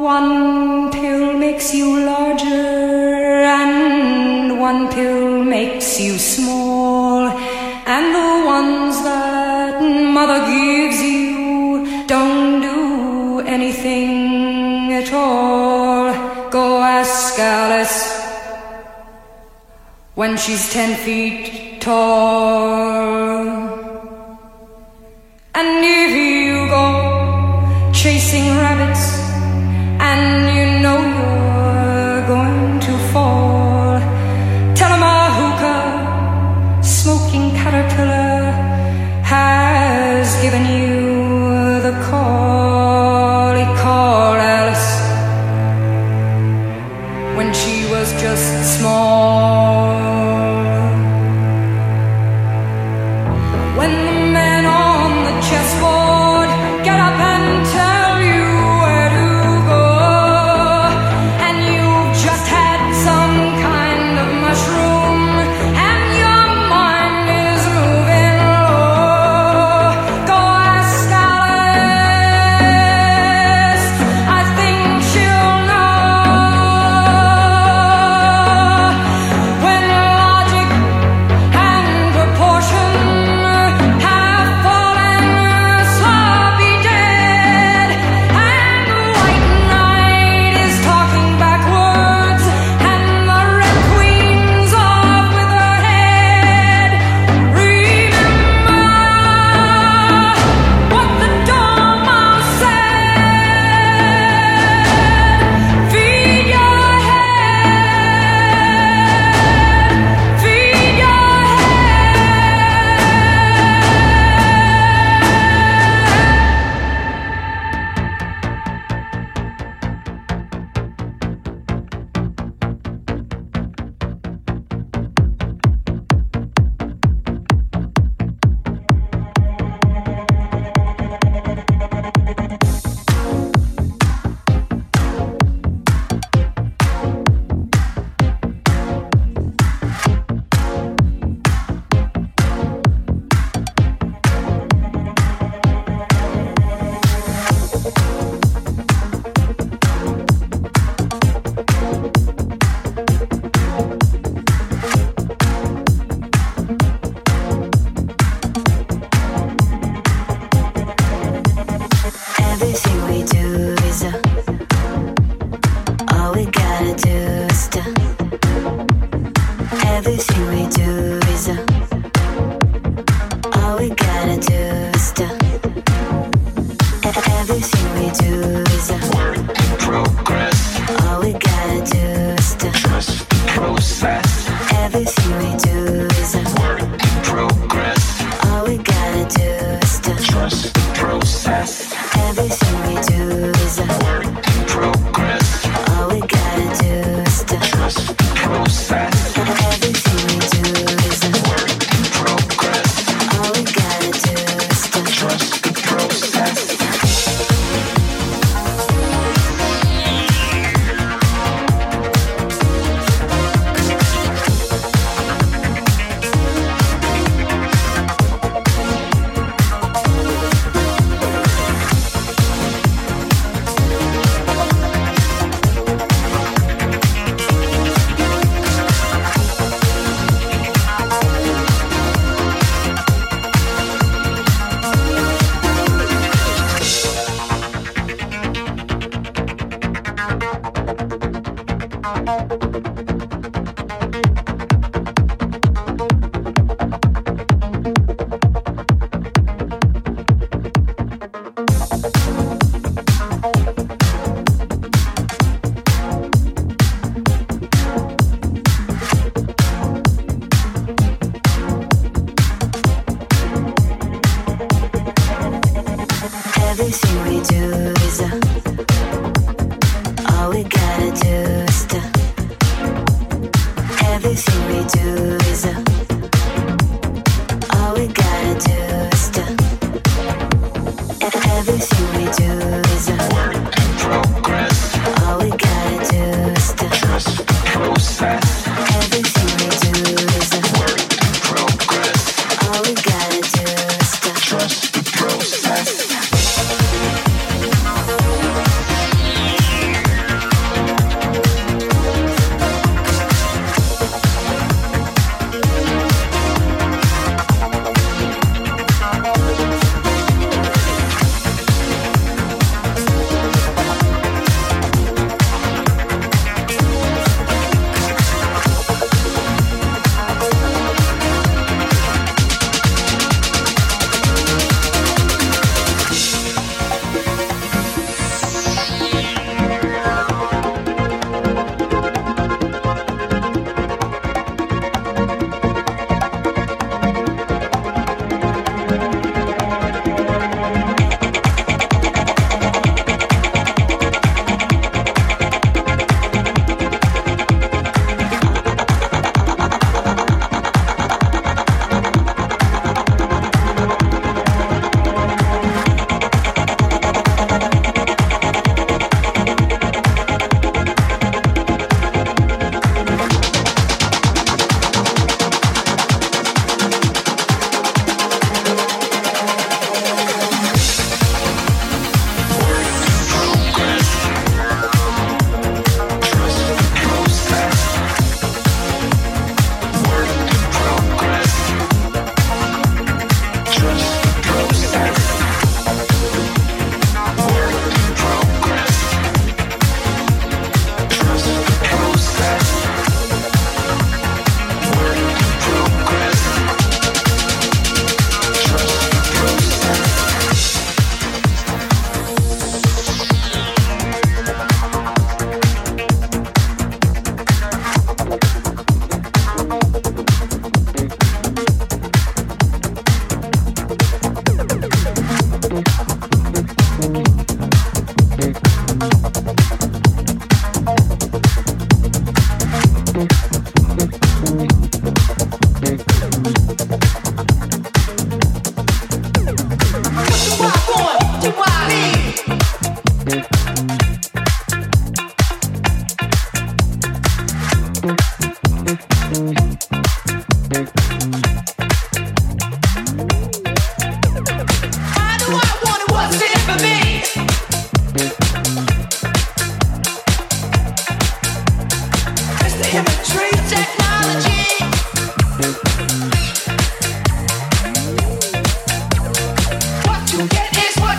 One pill makes you larger, and one pill makes you small, and the ones that mother gives you don't do anything at all. Go ask Alice when she's ten feet tall.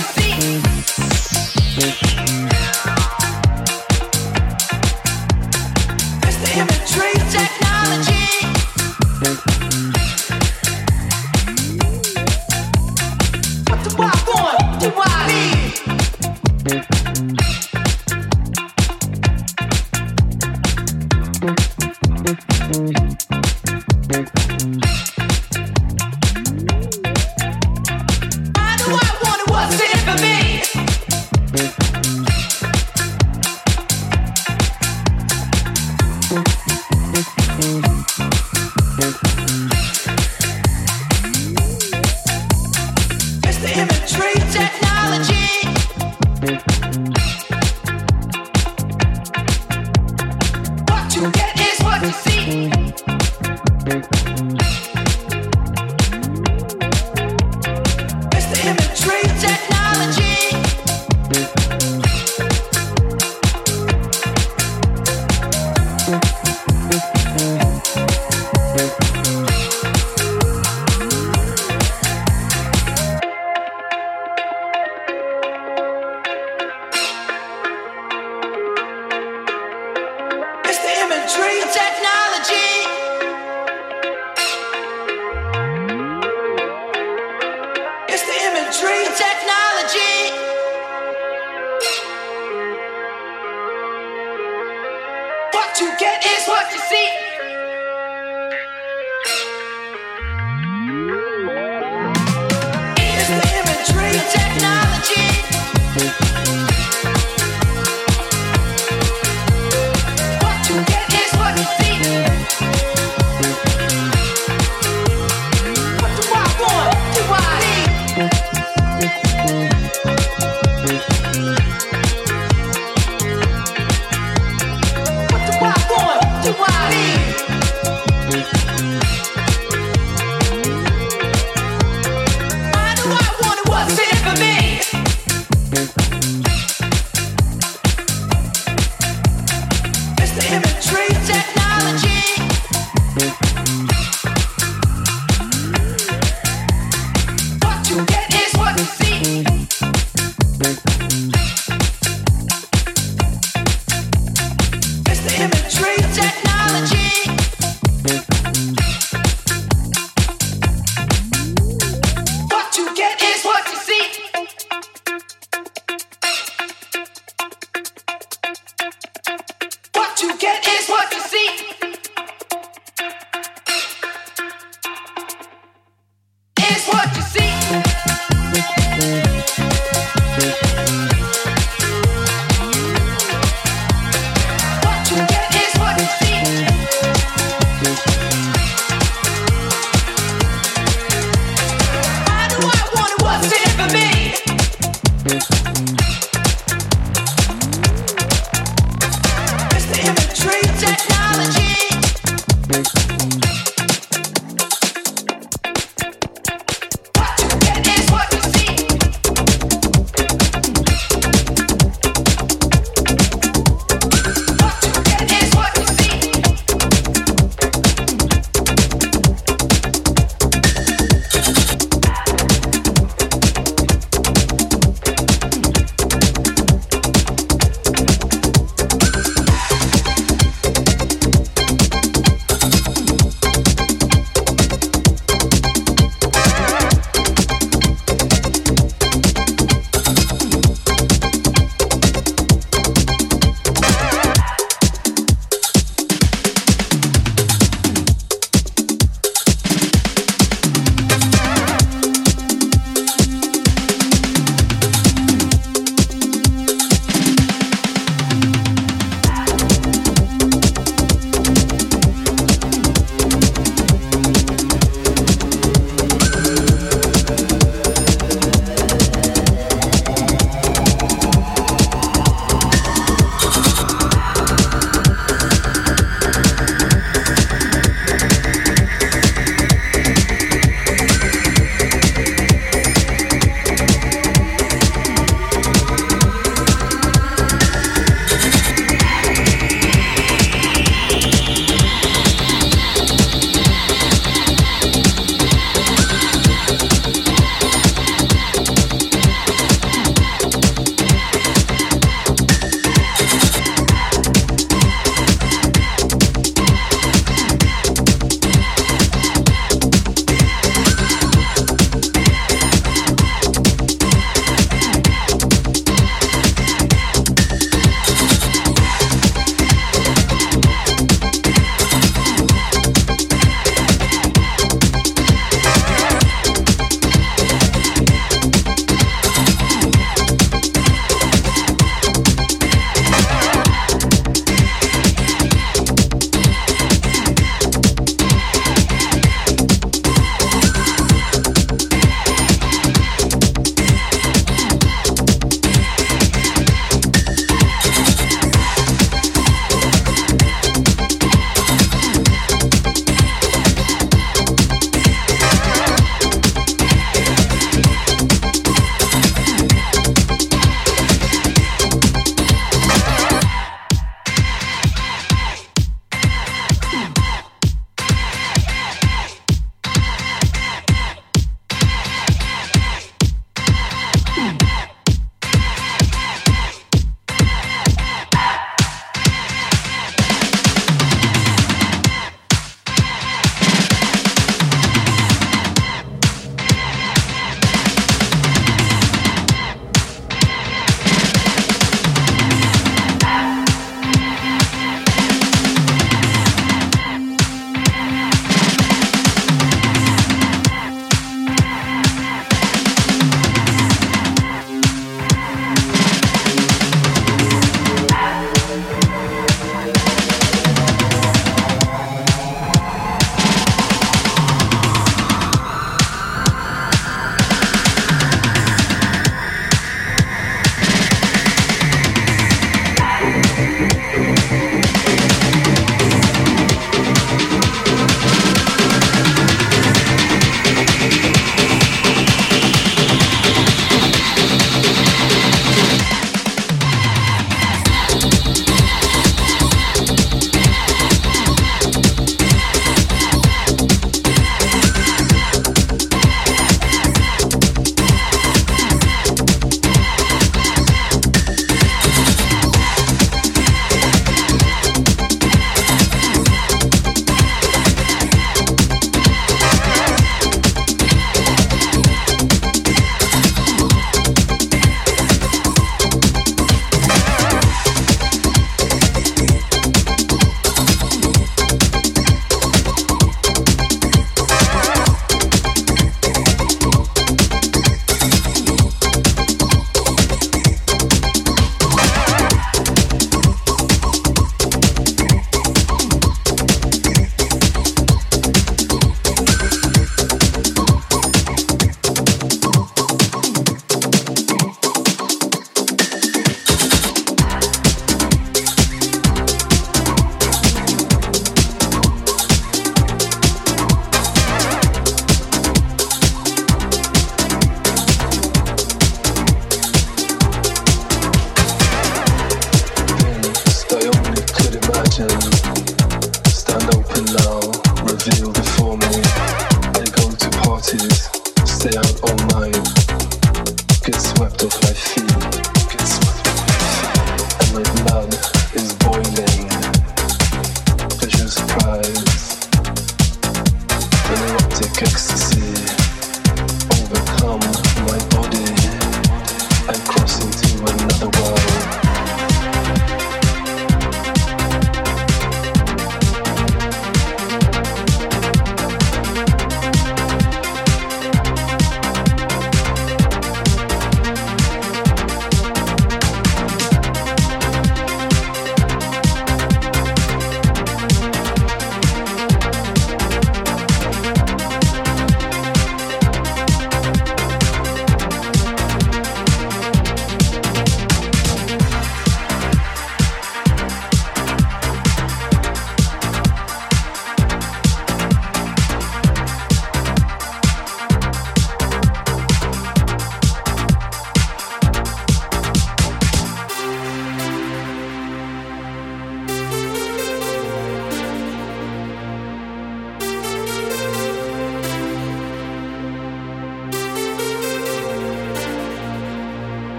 feet.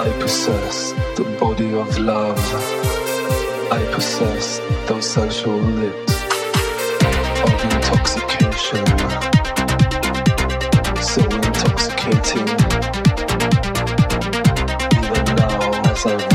I possess the body of love. I possess those sensual lips of intoxication. So intoxicating. Even now, as I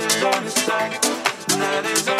that is on the side. That is on